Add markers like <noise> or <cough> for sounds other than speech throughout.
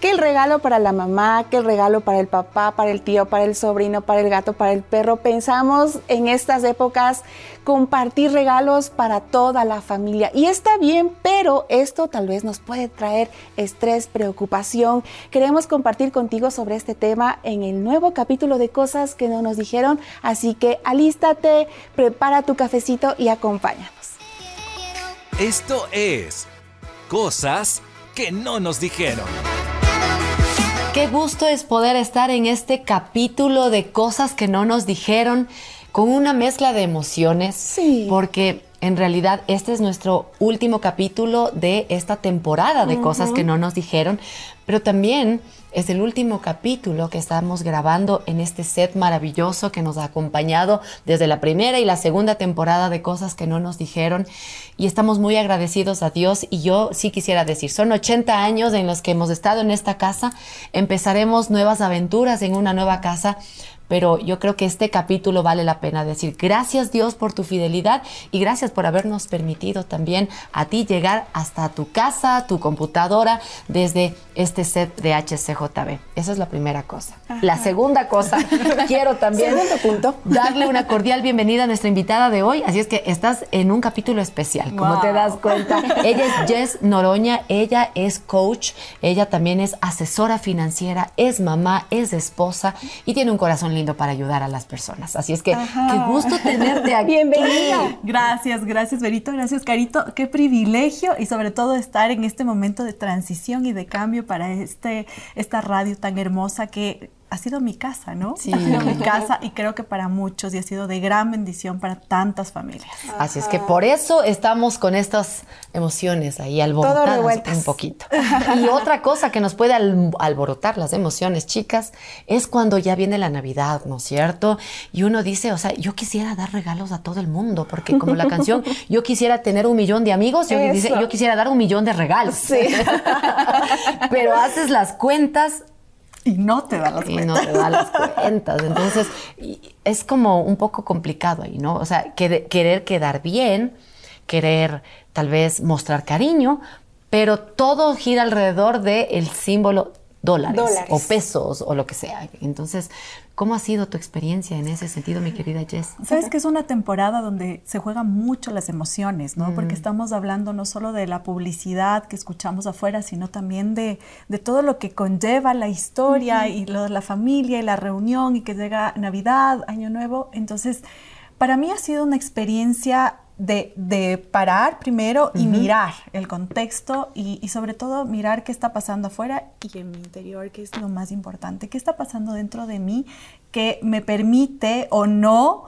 que el regalo para la mamá, que el regalo para el papá, para el tío, para el sobrino, para el gato, para el perro. Pensamos en estas épocas compartir regalos para toda la familia. Y está bien, pero esto tal vez nos puede traer estrés, preocupación. Queremos compartir contigo sobre este tema en el nuevo capítulo de cosas que no nos dijeron. Así que alístate, prepara tu cafecito y acompáñanos. Esto es Cosas que no nos dijeron. Qué gusto es poder estar en este capítulo de Cosas que no nos dijeron con una mezcla de emociones. Sí. Porque en realidad este es nuestro último capítulo de esta temporada de cosas que no nos dijeron, pero también es el último capítulo que estamos grabando en este set maravilloso que nos ha acompañado desde la primera y la segunda temporada de cosas que no nos dijeron. Y estamos muy agradecidos a Dios. Y yo sí quisiera decir, son 80 años en los que hemos estado en esta casa, empezaremos nuevas aventuras en una nueva casa, pero yo creo que este capítulo vale la pena decir gracias Dios por tu fidelidad y gracias por habernos permitido también a ti llegar hasta tu casa, tu computadora, desde este set de HCJB. Esa es la primera cosa. La segunda cosa, <laughs> quiero también punto. darle una cordial bienvenida a nuestra invitada de hoy, así es que estás en un capítulo especial, como te das cuenta. Ella es Jess Noroña, ella es coach, ella también es asesora financiera, es mamá, es esposa y tiene un corazón lindo para ayudar a las personas. Así es que qué gusto tenerte aquí. Bienvenida. Gracias, gracias Berito, gracias Carito. Qué privilegio y sobre todo estar en este momento de transición y de cambio para este, esta radio tan hermosa que ha sido mi casa, ¿no? Sí. <laughs> Ha sido mi <laughs> casa y creo que para muchos y ha sido de gran bendición para tantas familias. Así es que por eso estamos con estas emociones ahí alborotadas un poquito. Y otra cosa que nos puede al- alborotar las emociones, chicas, es cuando ya viene la Navidad, ¿no es cierto? Y uno dice, o sea, yo quisiera dar regalos a todo el mundo, porque como la canción, <laughs> yo quisiera tener un millón de amigos, yo, dice, yo quisiera dar un millón de regalos. Sí. Pero haces las cuentas Y no te da las y cuentas. no te da las cuentas. Entonces, y- es como un poco complicado ahí, ¿no? O sea, que- querer quedar bien, querer tal vez mostrar cariño, pero todo gira alrededor del símbolo dólares, Dólares. o pesos o lo que sea. Entonces, ¿cómo ha sido tu experiencia en ese sentido, mi querida Jess? Sabes que es una temporada donde se juegan mucho las emociones, ¿no? Porque estamos hablando no solo de la publicidad que escuchamos afuera, sino también de, de todo lo que conlleva la historia y lo de la familia y la reunión y que llega Navidad, Año Nuevo. Entonces, para mí ha sido una experiencia de, de parar primero y mirar el contexto y, y sobre todo mirar qué está pasando afuera y en mi interior, que es lo más importante, qué está pasando dentro de mí que me permite o no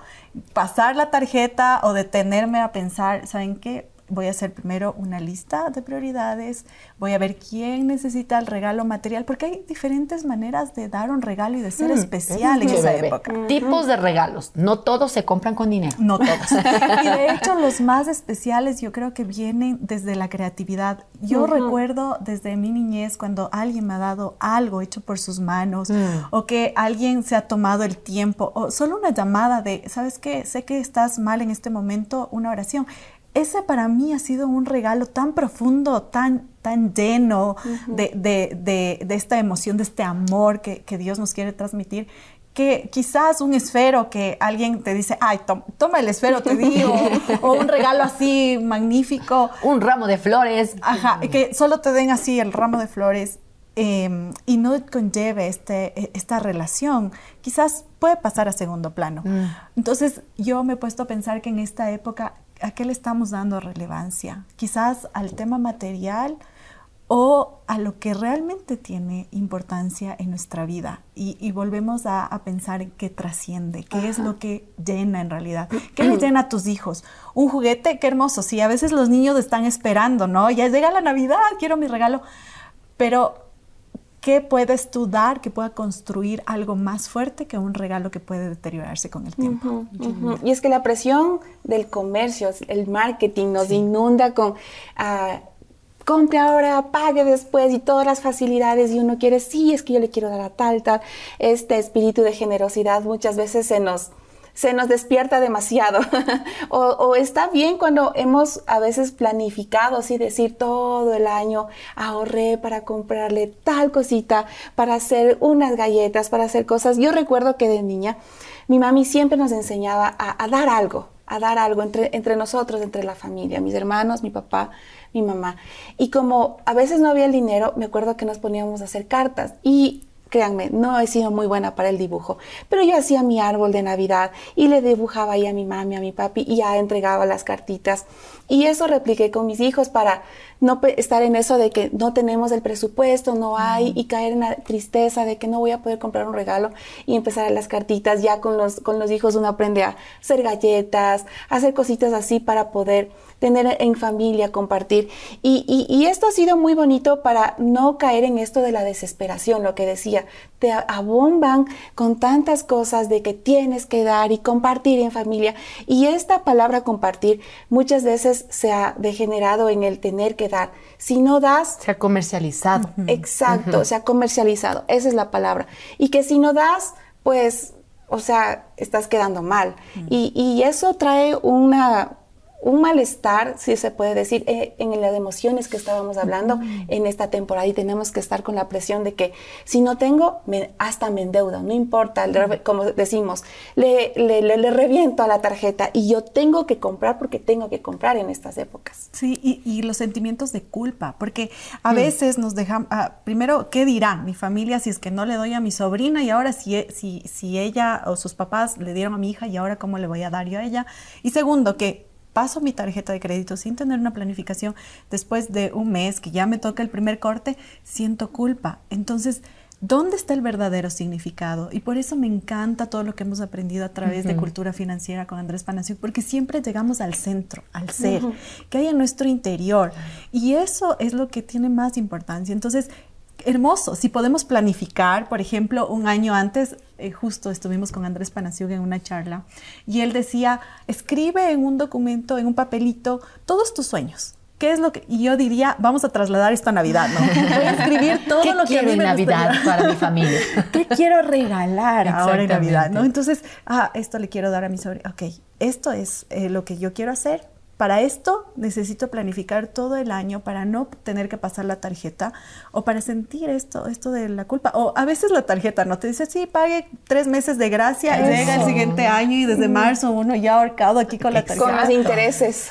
pasar la tarjeta o detenerme a pensar, ¿saben qué? Voy a hacer primero una lista de prioridades, voy a ver quién necesita el regalo material, porque hay diferentes maneras de dar un regalo y de ser especial en esa época. Tipos de regalos. No todos se compran con dinero. No todos. <laughs> Y de hecho los más especiales yo creo que vienen desde la creatividad. Yo recuerdo desde mi niñez cuando alguien me ha dado algo hecho por sus manos o que alguien se ha tomado el tiempo o solo una llamada de, ¿sabes qué? Sé que estás mal en este momento, una oración. Ese para mí ha sido un regalo tan profundo, tan, tan lleno de, de- de- de esta emoción, de este amor que, que Dios nos quiere transmitir, que quizás un esfero que alguien te dice, ay, tom- toma el esfero, te digo, <laughs> o un regalo así magnífico, Un ramo de flores. ajá, que solo te den así el ramo de flores eh, y no conlleve este, esta relación, quizás puede pasar a segundo plano. Entonces yo me he puesto a pensar que en esta época, ¿a qué le estamos dando relevancia? Quizás al tema material o a lo que realmente tiene importancia en nuestra vida y, y volvemos a, a pensar en qué trasciende, qué es lo que llena en realidad, qué le llena a tus hijos. Un juguete, qué hermoso, sí, a veces los niños están esperando, ¿no? Ya llega la Navidad, quiero mi regalo, pero ¿qué puedes tú dar que pueda construir algo más fuerte que un regalo que puede deteriorarse con el tiempo? Y es que la presión del comercio, el marketing nos inunda con ah, compre ahora, pague después y todas las facilidades y uno quiere, sí, es que yo le quiero dar a tal, tal. Este espíritu de generosidad muchas veces se nos se nos despierta demasiado. <laughs> o, está bien cuando hemos a veces planificado, así decir, todo el año ahorré para comprarle tal cosita, para hacer unas galletas, para hacer cosas. Yo recuerdo que de niña mi mami siempre nos enseñaba a, dar algo, a dar algo entre, entre nosotros, entre la familia, mis hermanos, mi papá, mi mamá. Y como a veces no había el dinero, me acuerdo que nos poníamos a hacer cartas y Créanme, no he sido muy buena para el dibujo, pero yo hacía mi árbol de Navidad y le dibujaba ahí a mi mami, a mi papi y ya entregaba las cartitas. Y eso repliqué con mis hijos para no estar en eso de que no tenemos el presupuesto, no hay, y caer en la tristeza de que no voy a poder comprar un regalo y empezar a las cartitas. Ya con los, con los hijos uno aprende a hacer galletas, hacer cositas así para poder tener en familia, compartir. Y, y, esto ha sido muy bonito para no caer en esto de la desesperación, lo que decía, te abomban con tantas cosas de que tienes que dar y compartir en familia. Y esta palabra compartir muchas veces se ha degenerado en el tener que dar. Si no das... Se ha comercializado. Exacto, se ha comercializado. Esa es la palabra. Y que si no das, pues, o sea, estás quedando mal. y, y eso trae una, un malestar, si se puede decir, eh, en las emociones que estábamos hablando en esta temporada y tenemos que estar con la presión de que si no tengo, me, hasta me endeudo, no importa, como decimos, le, le, le, reviento a la tarjeta y yo tengo que comprar porque tengo que comprar en estas épocas. Sí, y, y los sentimientos de culpa, porque a mm. veces nos dejan, ah, primero, ¿qué dirán mi familia si es que no le doy a mi sobrina y ahora si, e, si, si ella o sus papás le dieron a mi hija y ahora cómo le voy a dar yo a ella? Y segundo, que paso mi tarjeta de crédito sin tener una planificación, después de un mes que ya me toca el primer corte, siento culpa. Entonces, ¿dónde está el verdadero significado? Y por eso me encanta todo lo que hemos aprendido a través de cultura financiera con Andrés Panacio, porque siempre llegamos al centro, al ser, que hay en nuestro interior. Y eso es lo que tiene más importancia. Entonces, hermoso. Si podemos planificar, por ejemplo, un año antes, eh, justo estuvimos con Andrés Panasiug en una charla, y él decía, escribe en un documento, en un papelito, todos tus sueños. ¿Qué es lo que.? Y yo diría, vamos a trasladar esto a Navidad, ¿no? Voy a escribir <laughs> todo lo que quiero en Navidad para mi familia. <laughs> ¿Qué quiero regalar ahora en Navidad, no? Entonces, ah, esto le quiero dar a mi sobrina. Ok, esto es eh, lo que yo quiero hacer para esto necesito planificar todo el año para no tener que pasar la tarjeta o para sentir esto, esto de la culpa. O a veces la tarjeta no te dice, sí, pague tres meses de gracia, llega el siguiente año y desde marzo uno ya ahorcado aquí con la tarjeta. Con los intereses.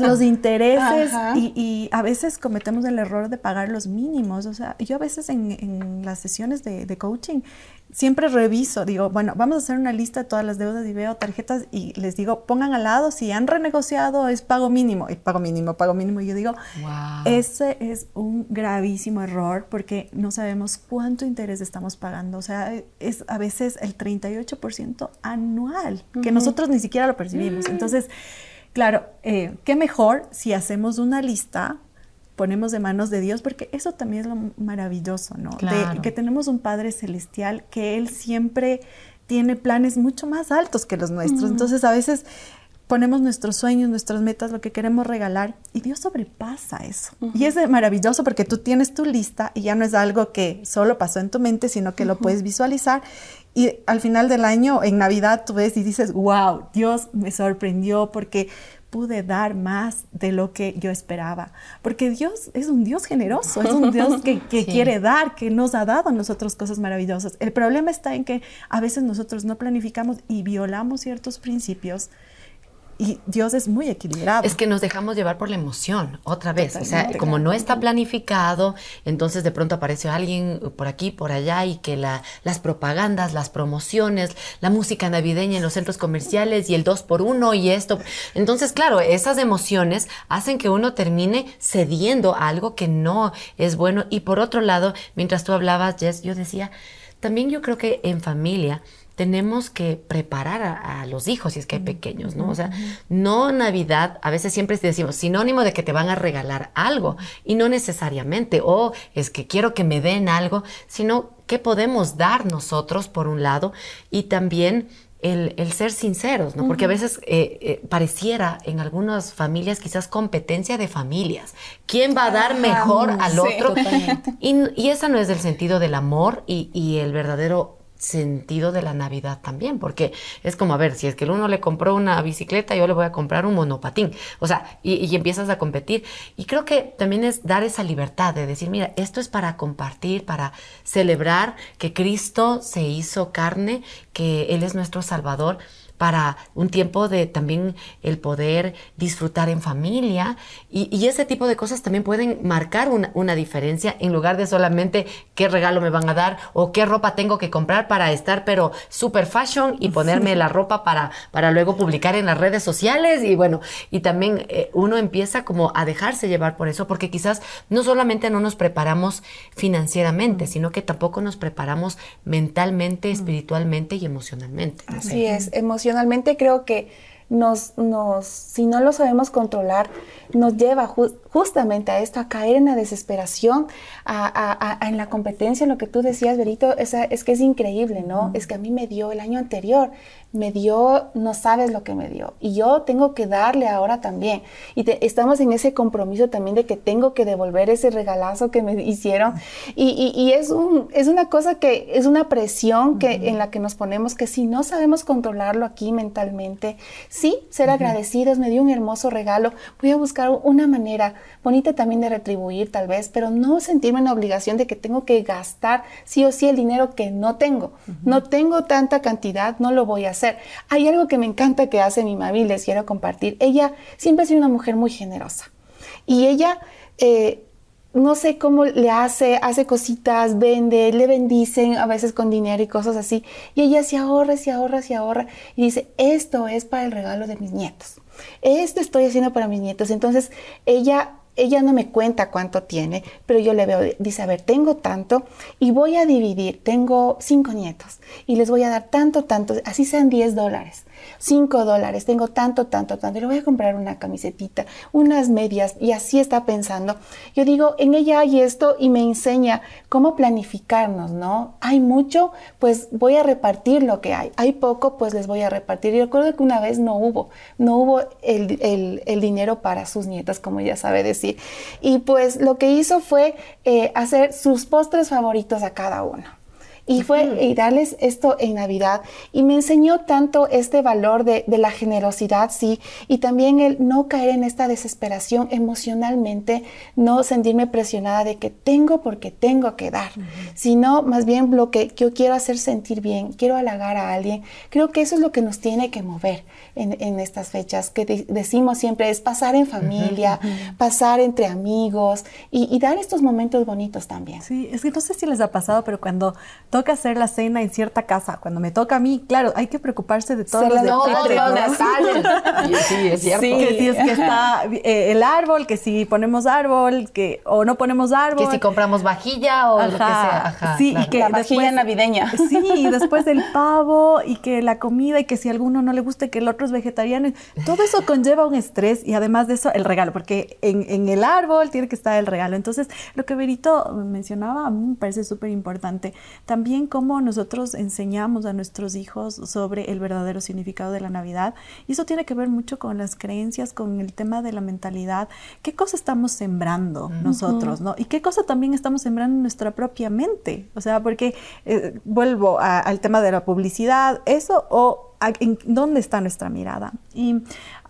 los intereses y, a veces cometemos el error de pagar los mínimos. O sea, yo a veces en, las sesiones de, de coaching siempre reviso, digo, bueno, vamos a hacer una lista de todas las deudas y veo tarjetas y les digo, pongan al lado si han renegociado es pago mínimo, y pago mínimo, pago mínimo. Y yo digo, ese es un gravísimo error porque no sabemos cuánto interés estamos pagando. O sea, es a veces el 38% anual, que nosotros ni siquiera lo percibimos. Mm. Entonces, claro, eh, qué mejor si hacemos una lista ponemos de manos de Dios, porque eso también es lo maravilloso, ¿no? De, que tenemos un Padre Celestial que Él siempre tiene planes mucho más altos que los nuestros. Entonces a veces ponemos nuestros sueños, nuestras metas, lo que queremos regalar y Dios sobrepasa eso. Y es maravilloso porque tú tienes tu lista y ya no es algo que solo pasó en tu mente, sino que lo puedes visualizar y al final del año, en Navidad, tú ves y dices, wow, Dios me sorprendió porque pude dar más de lo que yo esperaba. Porque Dios es un Dios generoso, es un Dios que, <laughs> quiere dar, que nos ha dado a nosotros cosas maravillosas. El problema está en que a veces nosotros no planificamos y violamos ciertos principios y Dios es muy equilibrado. Es que nos dejamos llevar por la emoción, otra vez. o sea, como no está planificado, entonces de pronto aparece alguien por aquí, por allá, y que la, las propagandas, las promociones, la música navideña en los centros comerciales y el dos por uno y esto. Entonces, claro, esas emociones hacen que uno termine cediendo a algo que no es bueno. Y por otro lado, mientras tú hablabas, Jess, yo decía, también yo creo que en familia tenemos que preparar a, los hijos si es que hay pequeños, ¿no? O sea, no Navidad, a veces siempre decimos sinónimo de que te van a regalar algo y no necesariamente, o es que quiero que me den algo, sino qué podemos dar nosotros por un lado y también el, ser sinceros, ¿no? Porque a veces eh, eh, pareciera en algunas familias quizás competencia de familias. ¿Quién va a dar mejor al otro? Y, y ese no es el sentido del amor y, y el verdadero sentido de la Navidad también, porque es como, a ver, si es que el uno le compró una bicicleta, yo le voy a comprar un monopatín, o sea, y, y, empiezas a competir. Y creo que también es dar esa libertad de decir, mira, esto es para compartir, para celebrar que Cristo se hizo carne, que Él es nuestro Salvador para un tiempo de también el poder disfrutar en familia. Y, ese tipo de cosas también pueden marcar una, diferencia en lugar de solamente qué regalo me van a dar o qué ropa tengo que comprar para estar pero super fashion y ponerme la ropa para, para luego publicar en las redes sociales. Y bueno, y también eh, uno empieza como a dejarse llevar por eso porque quizás no solamente no nos preparamos financieramente, sino que tampoco nos preparamos mentalmente, espiritualmente y emocionalmente. Así es, emocionalmente emocionalmente creo que nos, nos, si no lo sabemos controlar, nos lleva justamente a esto, a caer en la desesperación, a, en la competencia, lo que tú decías, Berito, es, es que es increíble, ¿no? Es que a mí me dio el año anterior, me dio, no sabes lo que me dio. Y yo tengo que darle ahora también. Y estamos en ese compromiso también de que tengo que devolver ese regalazo que me hicieron. Y, y, es, un, es una cosa que es una presión que, en la que nos ponemos que si no sabemos controlarlo aquí mentalmente, sí, ser agradecidos, me dio un hermoso regalo, voy a buscar una manera bonita también de retribuir tal vez, pero no sentirme en la obligación de que tengo que gastar sí o sí el dinero que no tengo. No tengo tanta cantidad, no lo voy a hacer hay algo que me encanta que hace mi mami, les quiero compartir. Ella siempre ha sido una mujer muy generosa. Y ella, eh, no sé cómo le hace, hace cositas, vende, le bendicen a veces con dinero y cosas así. Y ella se ahorra, se ahorra, se ahorra. Y dice, esto es para el regalo de mis nietos. Esto estoy haciendo para mis nietos. Entonces, ella ella no me cuenta cuánto tiene, pero yo le veo, dice, a ver, tengo tanto y voy a dividir, tengo cinco nietos y les voy a dar tanto, tanto, así sean 10 dólares. 5 dólares, tengo tanto, tanto, tanto, y le voy a comprar una camisetita, unas medias, y así está pensando. Yo digo, en ella hay esto y me enseña cómo planificarnos, ¿no? Hay mucho, pues voy a repartir lo que hay. Hay poco, pues les voy a repartir. Y recuerdo que una vez no hubo, no hubo el, dinero para sus nietas, como ella sabe decir. Y pues lo que hizo fue eh, hacer sus postres favoritos a cada uno. Y fue y darles esto en Navidad. Y me enseñó tanto este valor de, la generosidad, sí, y también el no caer en esta desesperación emocionalmente, no sentirme presionada de que tengo porque tengo que dar, sino más bien lo que yo quiero hacer sentir bien, quiero halagar a alguien. Creo que eso es lo que nos tiene que mover en, estas fechas, que decimos siempre es pasar en familia, pasar entre amigos y, y, dar estos momentos bonitos también. Sí, es que no sé si les ha pasado, pero cuando toca hacer la cena en cierta casa, cuando me toca a mí, claro, hay que preocuparse de todos los detalles. <laughs> sí, es cierto. que si es que está eh, el árbol, que si ponemos árbol, que o no ponemos árbol. Que si compramos vajilla o lo que sea. Ajá, sí, y que la vajilla navideña. Sí, y después el pavo y que la comida y que si a alguno no le gusta y que el otro es vegetariano. Todo eso conlleva un estrés y además de eso el regalo, porque en, en el árbol tiene que estar el regalo. Entonces, lo que Berito mencionaba a mí me parece súper importante. También cómo nosotros enseñamos a nuestros hijos sobre el verdadero significado de la Navidad. Y eso tiene que ver mucho con las creencias, con el tema de la mentalidad. ¿Qué cosa estamos sembrando nosotros? ¿no? Y qué cosa también estamos sembrando en nuestra propia mente. O sea, porque eh, vuelvo al tema de la publicidad, eso o en dónde está nuestra mirada. Y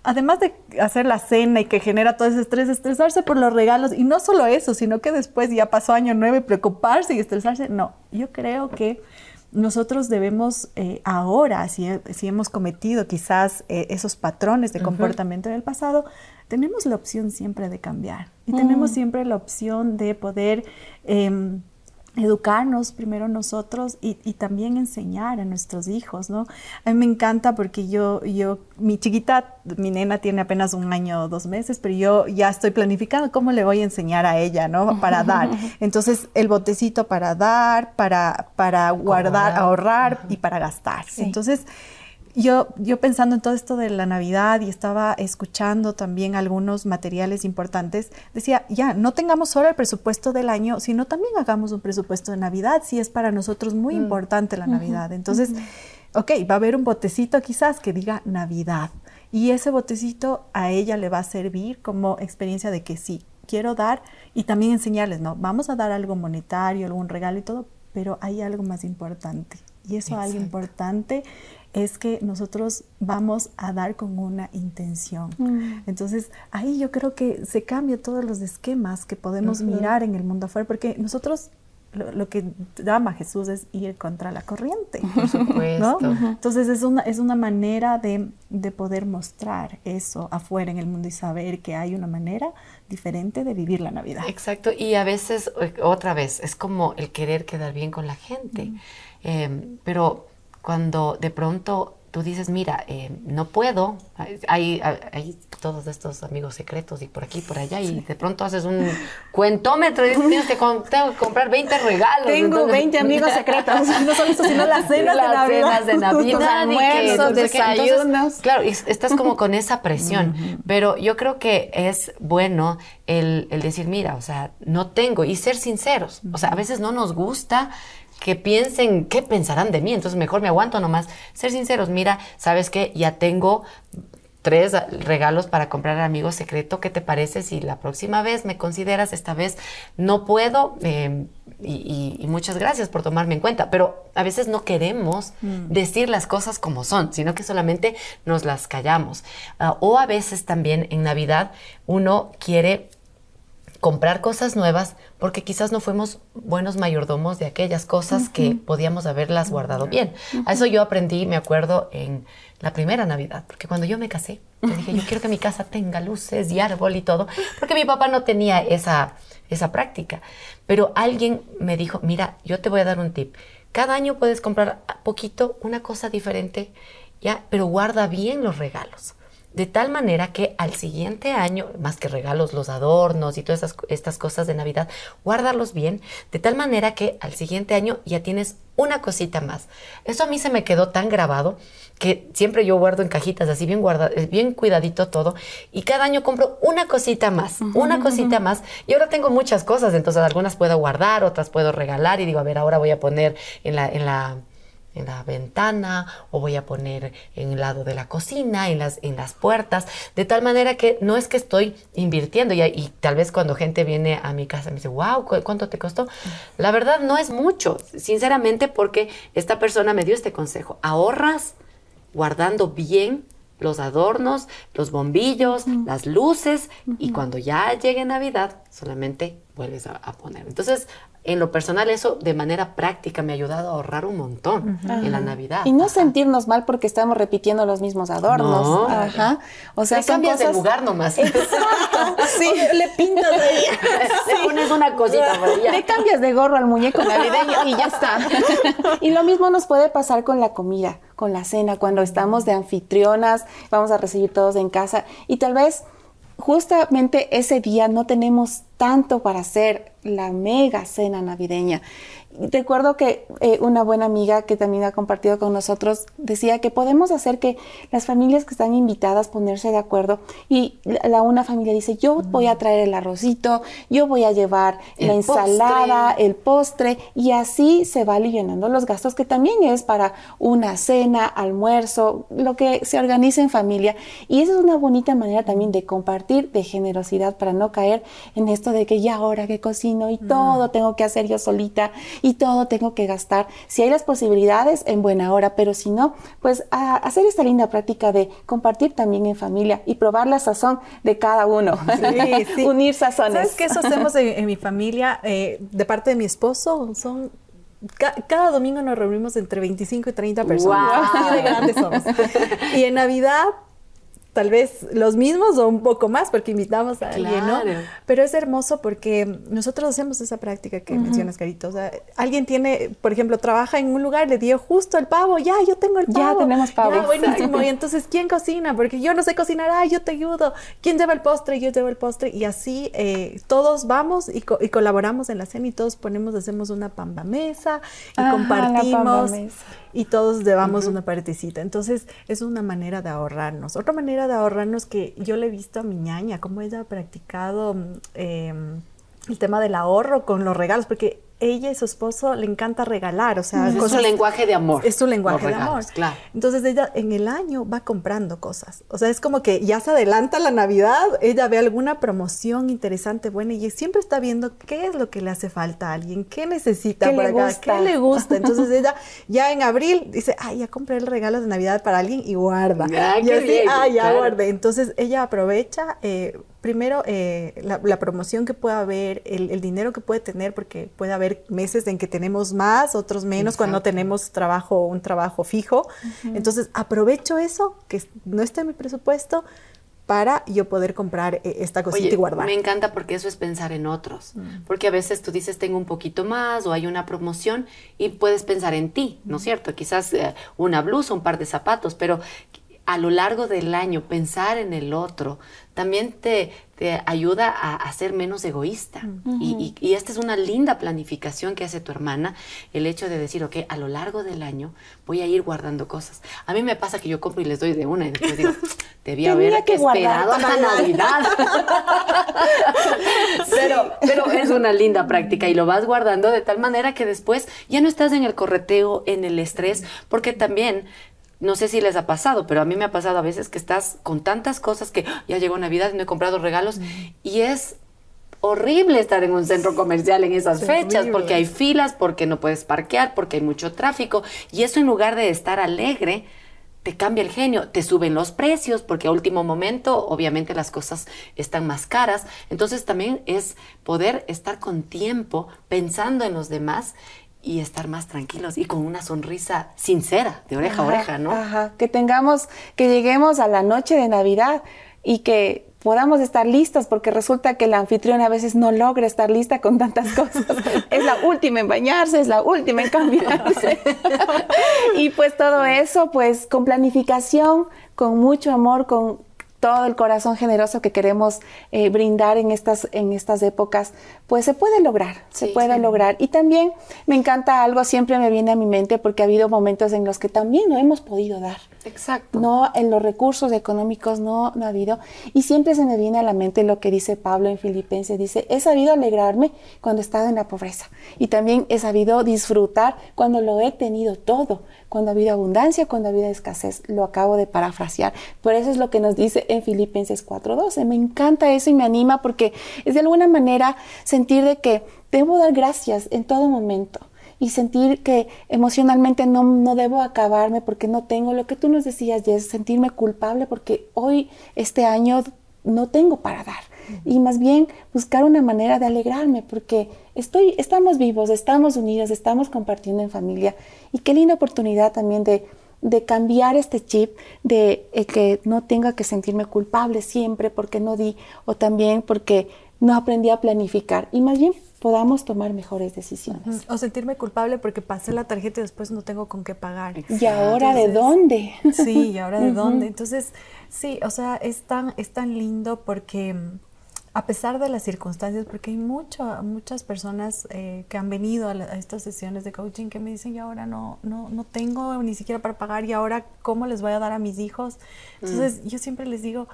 además de hacer la cena y que genera todo ese estrés, estresarse por los regalos, y no solo eso, sino que después ya pasó año nueve, preocuparse y estresarse, no, yo creo que nosotros debemos eh, ahora, si, hemos cometido quizás eh, esos patrones de comportamiento en el pasado, tenemos la opción siempre de cambiar. Y tenemos siempre la opción de poder... Em, educarnos primero nosotros y, también enseñar a nuestros hijos, ¿no? A mí me encanta porque yo, yo, mi chiquita, mi nena tiene apenas un año o dos meses, pero yo ya estoy planificando cómo le voy a enseñar a ella, ¿no? Para <laughs> dar. Entonces, el botecito para dar, para, para guardar, ahorrar y para gastar. Entonces, yo, yo pensando en todo esto de la Navidad y estaba escuchando también algunos materiales importantes, decía, ya, no tengamos solo el presupuesto del año, sino también hagamos un presupuesto de Navidad, si es para nosotros muy mm. importante la Navidad. Entonces, ok, va a haber un botecito quizás que diga Navidad. Y ese botecito a ella le va a servir como experiencia de que sí, quiero dar y también enseñarles, no, vamos a dar algo monetario, algún regalo y todo, pero hay algo más importante Y eso algo importante es que nosotros vamos a dar con una intención. Mm. Entonces, ahí yo creo que se cambian todos los esquemas que podemos mirar en el mundo afuera, porque nosotros lo, que llama Jesús es ir contra la corriente. Por supuesto. Entonces es una, es una manera de, de, poder mostrar eso afuera en el mundo y saber que hay una manera diferente de vivir la Navidad. Exacto, y a veces, otra vez, es como el querer quedar bien con la gente. Em, pero cuando de pronto tú dices, mira, eh, no puedo, hay, hay, todos estos amigos secretos y por aquí, por allá, y de pronto haces un cuentómetro y dices, tienes que, tengo que comprar 20 regalos. Tengo 20 <laughs> amigos secretos, <laughs> no solo eso, sino las cenas de Navidad. cenas de Navidad. almuerzos, desayunos. claro, y estás como con esa presión, <laughs> pero yo creo que es bueno el, el decir, mira, o sea, no tengo, y ser sinceros, o sea, a veces no nos gusta que piensen, ¿qué pensarán de mí? Entonces mejor me aguanto nomás. Ser sinceros, mira, ¿sabes qué? Ya tengo tres regalos para comprar amigo secreto. ¿Qué te parece si la próxima vez me consideras? Esta vez no puedo. Em, y, muchas gracias por tomarme en cuenta. Pero a veces no queremos mm. decir las cosas como son, sino que solamente nos las callamos. Ah, o a veces también en Navidad uno quiere comprar cosas nuevas porque quizás no fuimos buenos mayordomos de aquellas cosas que podíamos haberlas guardado bien. A eso yo aprendí, me acuerdo, en la primera Navidad, porque cuando yo me casé, yo dije, yo quiero que mi casa tenga luces y árbol y todo, porque mi papá no tenía esa, esa práctica. Pero alguien me dijo, mira, yo te voy a dar un tip. Cada año puedes comprar poquito, una cosa diferente, ya, pero guarda bien los regalos de tal manera que al siguiente año, más que regalos, los adornos y todas estas cosas de Navidad, guardarlos bien, de tal manera que al siguiente año ya tienes una cosita más. Eso a mí se me quedó tan grabado que siempre yo guardo en cajitas así bien guardado, eh, bien cuidadito todo y cada año compro una cosita más, una cosita más y ahora tengo muchas cosas, entonces algunas puedo guardar, otras puedo regalar y digo, a ver, ahora voy a poner en la en la en la ventana o voy a poner en el lado de la cocina, en las, en las puertas, de tal manera que no es que estoy invirtiendo y, y tal vez cuando gente viene a mi casa me dice, wow, ¿cuánto te costó? La verdad no es mucho, sinceramente porque esta persona me dio este consejo, ahorras guardando bien los adornos, los bombillos, las luces y cuando ya llegue Navidad solamente vuelves a, a, poner. Entonces, en lo personal eso de manera práctica me ha ayudado a ahorrar un montón en la Navidad. Y no sentirnos mal porque estamos repitiendo los mismos adornos. No. Ajá. O sea, cambias de lugar nomás. Exacto. sí. le pintas de <laughs> Le pones una cosita Le cambias de gorro al muñeco navideño y ya está. <laughs> y lo mismo nos puede pasar con la comida, con la cena, cuando estamos de anfitrionas, vamos a recibir todos en casa y tal vez justamente ese día no tenemos tanto para hacer la mega cena navideña. Recuerdo que eh, una buena amiga que también ha compartido con nosotros decía que podemos hacer que las familias que están invitadas ponerse de acuerdo y la, una familia dice yo voy a traer el arrocito, yo voy a llevar la ensalada, el postre y así se va aliviando los gastos que también es para una cena, almuerzo, lo que se organiza en familia. Y esa es una bonita manera también de compartir, de generosidad para no caer en esto de que ya ahora que cocino y todo tengo que hacer yo solita y todo tengo que gastar. Si hay las posibilidades, en buena hora, pero si no, pues a hacer esta linda práctica de compartir también en familia y probar la sazón de cada uno. <laughs> Unir sazones. ¿Sabes qué eso hacemos en, mi familia? Eh, de parte de mi esposo, son cada domingo nos reunimos entre 25 y 30 personas. Así de grandes somos. Y en Navidad tal vez los mismos o un poco más porque invitamos a alguien, ¿no? Pero es hermoso porque nosotros hacemos esa práctica que mencionas, Carito. O sea, alguien tiene, por ejemplo, trabaja en un lugar, le dio justo el pavo, ya, yo tengo el pavo. Ya tenemos pavo. Ya, buenísimo. Y entonces, ¿quién cocina? Porque yo no sé cocinar, ah, yo te ayudo. ¿Quién lleva el postre? Yo llevo el postre. Y así eh, todos vamos y, colaboramos en la cena y todos ponemos, hacemos una pamba mesa y compartimos y todos llevamos una partecita. Entonces, es una manera de ahorrarnos. Otra manera de ahorrarnos que yo le he visto a mi ñaña, cómo ella ha practicado em, el tema del ahorro con los regalos, porque ella y su esposo le encanta regalar, o sea, es su lenguaje de amor. Es su lenguaje de amor. Claro. Entonces ella en el año va comprando cosas. O sea, es como que ya se adelanta la Navidad, ella ve alguna promoción interesante, buena, y siempre está viendo qué es lo que le hace falta a alguien, qué necesita para acá, qué le gusta. <laughs> Entonces ella ya en abril dice, ay, ya compré el regalo de Navidad para alguien y guarda. Ah, y así, ah, ya guardé. Entonces ella aprovecha. Eh, primero, eh, la, promoción que pueda haber, el, dinero que puede tener, porque puede haber meses en que tenemos más, otros menos, cuando tenemos trabajo, un trabajo fijo. Entonces, aprovecho eso, que no está en mi presupuesto, para yo poder comprar eh, esta cosita y guardar. Me encanta porque eso es pensar en otros. Mm. Porque a veces tú dices, tengo un poquito más o hay una promoción y puedes pensar en ti, ¿no es cierto? Quizás eh, una blusa, un par de zapatos, pero a lo largo del año pensar en el otro también te, te ayuda a, ser menos egoísta. y, y, esta es una linda planificación que hace tu hermana, el hecho de decir, ok, a lo largo del año voy a ir guardando cosas. A mí me pasa que yo compro y les doy de una y después digo, <laughs> debía haber que esperado hasta Navidad. <laughs> <laughs> pero, pero es una linda práctica y lo vas guardando de tal manera que después ya no estás en el correteo, en el estrés, porque también no sé si les ha pasado, pero a mí me ha pasado a veces que estás con tantas cosas que ah, ya llegó Navidad y no he comprado regalos y es horrible estar en un centro comercial en esas fechas porque hay filas, porque no puedes parquear, porque hay mucho tráfico y eso en lugar de estar alegre te cambia el genio, te suben los precios porque a último momento obviamente las cosas están más caras, entonces también es poder estar con tiempo pensando en los demás y estar más tranquilos y con una sonrisa sincera, de oreja a oreja, ¿no? Ajá, que tengamos, que lleguemos a la noche de Navidad y que podamos estar listos, porque resulta que la anfitriona a veces no logra estar lista con tantas cosas. <laughs> es la última en bañarse, es la última en cambiarse. <laughs> y pues todo eso, pues con planificación, con mucho amor, con todo el corazón generoso que queremos eh, brindar en estas, en estas épocas, pues se puede lograr, se puede lograr. Y también me encanta algo, siempre me viene a mi mente porque ha habido momentos en los que también no hemos podido dar. Exacto. No, en los recursos económicos no, no ha habido. Y siempre se me viene a la mente lo que dice Pablo en Filipenses, dice, he sabido alegrarme cuando he estado en la pobreza. Y también he sabido disfrutar cuando lo he tenido todo, cuando ha habido abundancia, cuando ha habido escasez. Lo acabo de parafrasear. Por eso es lo que nos dice en Filipenses 4.12. Me encanta eso y me anima porque es de alguna manera sentir de que debo dar gracias en todo momento y sentir que emocionalmente no, no, debo acabarme porque no tengo lo que tú nos decías, Jess, sentirme culpable porque hoy, este año, no tengo para dar. Y más bien buscar una manera de alegrarme porque estoy, estamos vivos, estamos unidos, estamos compartiendo en familia. Y qué linda oportunidad también de, de cambiar este chip de eh, que no tenga que sentirme culpable siempre porque no di o también porque no aprendí a planificar. Y más bien podamos tomar mejores decisiones. O sentirme culpable porque pasé la tarjeta y después no tengo con qué pagar. ¿Y ahora de dónde? Sí, ¿y ahora de dónde? Entonces, sí, o sea, es tan, es tan lindo porque a pesar de las circunstancias, porque hay mucho, muchas personas eh, que han venido a, estas sesiones de coaching que me dicen, y ahora no, no, no tengo ni siquiera para pagar, y ahora cómo les voy a dar a mis hijos. Entonces, mm. yo siempre les digo,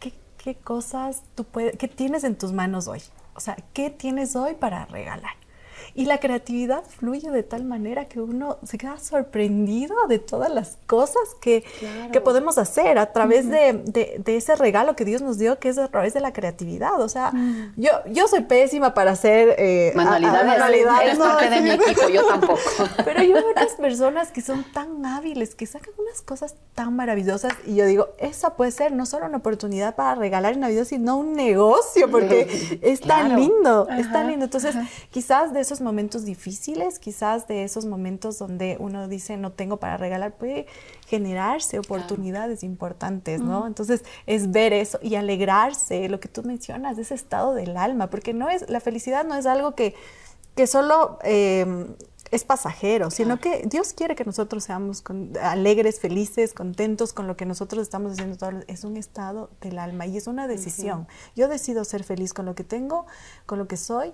¿qué, qué cosas tú puedes, qué tienes en tus manos hoy? O sea, ¿qué tienes hoy para regalar? Y la creatividad fluye de tal manera que uno se queda sorprendido de todas las cosas que, que podemos hacer a través de, de, ese regalo que Dios nos dio, que es a través de la creatividad. O sea, yo, yo soy pésima para hacer eh, manualidades. no, parte de mi <laughs> equipo, yo tampoco. Pero hay otras personas que son tan hábiles, que sacan unas cosas tan maravillosas y yo digo, esa puede ser no solo una oportunidad para regalar en Navidad, sino un negocio, porque <laughs> es tan lindo, es tan lindo. Entonces, quizás de esos momentos difíciles, quizás de esos momentos donde uno dice no tengo para regalar, puede generarse oportunidades importantes, ¿no? Entonces es ver eso y alegrarse, lo que tú mencionas, ese estado del alma, porque no es, la felicidad no es algo que, que solo... Eh, es pasajero, sino que Dios quiere que nosotros seamos alegres, felices, contentos con lo que nosotros estamos haciendo. Es un estado del alma y es una decisión. Yo decido ser feliz con lo que tengo, con lo que soy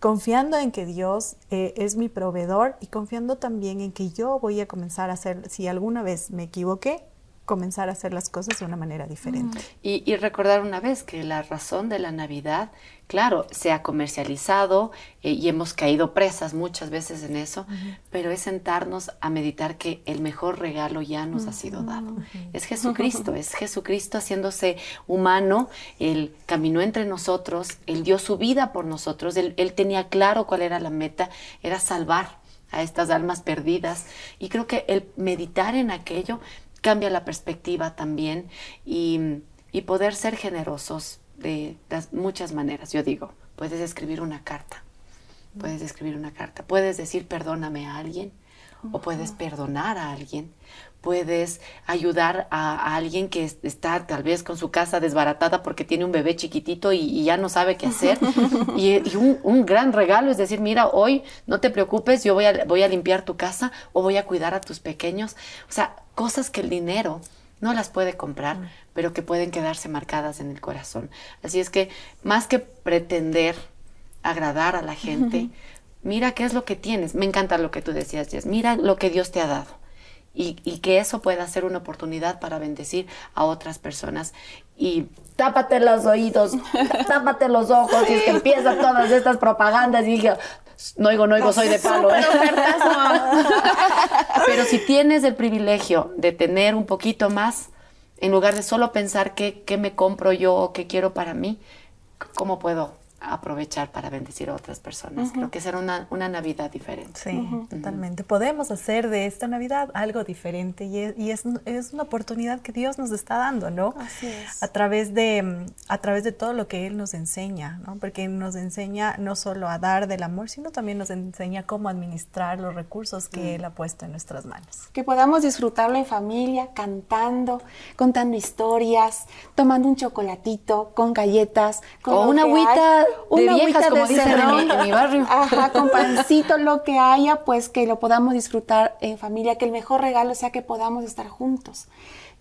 confiando en que Dios eh, es mi proveedor y confiando también en que yo voy a comenzar a hacer, si alguna vez me equivoqué, comenzar a hacer las cosas de una manera diferente. Y, recordar una vez que la razón de la Navidad, claro, se ha comercializado eh, y hemos caído presas muchas veces en eso, pero es sentarnos a meditar que el mejor regalo ya nos ha sido dado. Es Jesucristo, es Jesucristo haciéndose humano, Él caminó entre nosotros, Él dio su vida por nosotros, Él, él tenía claro cuál era la meta, era salvar a estas almas perdidas. Y creo que el meditar en aquello cambia la perspectiva también y, poder ser generosos de muchas maneras. Yo digo, puedes escribir una carta, puedes escribir una carta, puedes decir perdóname a alguien o puedes perdonar a alguien, puedes ayudar a, alguien que está tal vez con su casa desbaratada porque tiene un bebé chiquitito y, ya no sabe qué hacer. <laughs> y, un, gran regalo es decir, mira, hoy no te preocupes, yo voy a, voy a limpiar tu casa o voy a cuidar a tus pequeños. O sea, cosas que el dinero no las puede comprar, mm. pero que pueden quedarse marcadas en el corazón. Así es que más que pretender agradar a la gente, mira qué es lo que tienes. Me encanta lo que tú decías, Jess. Mira lo que Dios te ha dado y, que eso pueda ser una oportunidad para bendecir a otras personas. Y tápate los oídos, <laughs> tápate los ojos, y es que empiezan todas estas propagandas y digo, no oigo, no oigo, soy de <laughs> palo. ¿eh? Pero si tienes el privilegio de tener un poquito más, en lugar de solo pensar qué, qué me compro yo o qué quiero para mí, ¿cómo puedo aprovechar para bendecir a otras personas. Creo que será una, una Navidad diferente. Sí, totalmente. Podemos hacer de esta Navidad algo diferente y, es, y es, es, una oportunidad que Dios nos está dando, ¿no? Así es. A través de, a través de todo lo que Él nos enseña, ¿no? Porque nos enseña no solo a dar del amor, sino también nos enseña cómo administrar los recursos que mm. Él ha puesto en nuestras manos. Que podamos disfrutarlo en familia, cantando, contando historias, tomando un chocolatito, con galletas, con o una agüita una viejas, como dicen en mi, barrio. Ajá, con <laughs> pancito, lo que haya, pues que lo podamos disfrutar en familia, que el mejor regalo sea que podamos estar juntos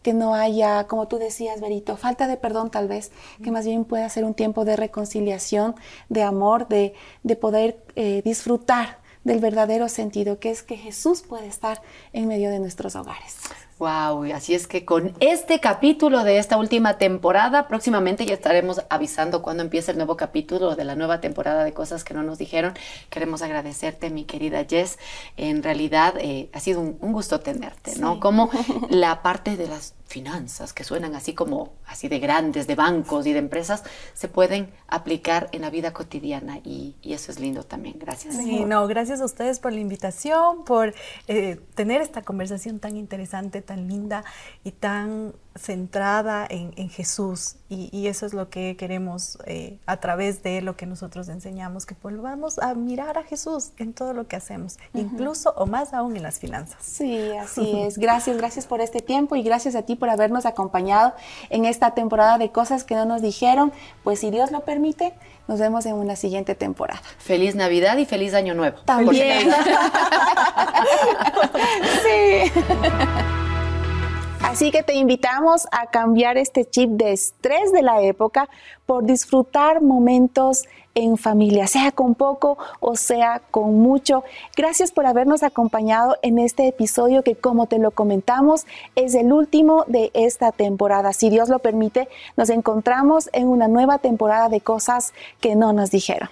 que no haya, como tú decías, Berito, falta de perdón tal vez, que más bien pueda ser un tiempo de reconciliación, de amor, de, de poder eh, disfrutar del verdadero sentido, que es que Jesús puede estar en medio de nuestros hogares. Wow, así es que con este capítulo de esta última temporada, próximamente ya estaremos avisando cuando empiece el nuevo capítulo de la nueva temporada de cosas que no nos dijeron. Queremos agradecerte, mi querida Jess. En realidad eh, ha sido un, gusto tenerte, ¿no? Como <laughs> la parte de las finanzas que suenan así como así de grandes, de bancos y de empresas, se pueden aplicar en la vida cotidiana y, eso es lindo también. Gracias. Sí, no, gracias a ustedes por la invitación, por eh, tener esta conversación tan interesante, tan linda y tan centrada en, Jesús y, eso es lo que queremos eh, a través de lo que nosotros enseñamos, que volvamos a mirar a Jesús en todo lo que hacemos, incluso o más aún en las finanzas. Sí, así es. Gracias, gracias por este tiempo y gracias a ti por habernos acompañado en esta temporada de cosas que no nos dijeron. Pues si Dios lo permite, nos vemos en una siguiente temporada. Feliz Navidad y feliz Año Nuevo. También. <laughs> sí. <laughs> Así que te invitamos a cambiar este chip de estrés de la época por disfrutar momentos en familia, sea con poco o sea con mucho. Gracias por habernos acompañado en este episodio que como te lo comentamos es el último de esta temporada. Si Dios lo permite, nos encontramos en una nueva temporada de cosas que no nos dijeron.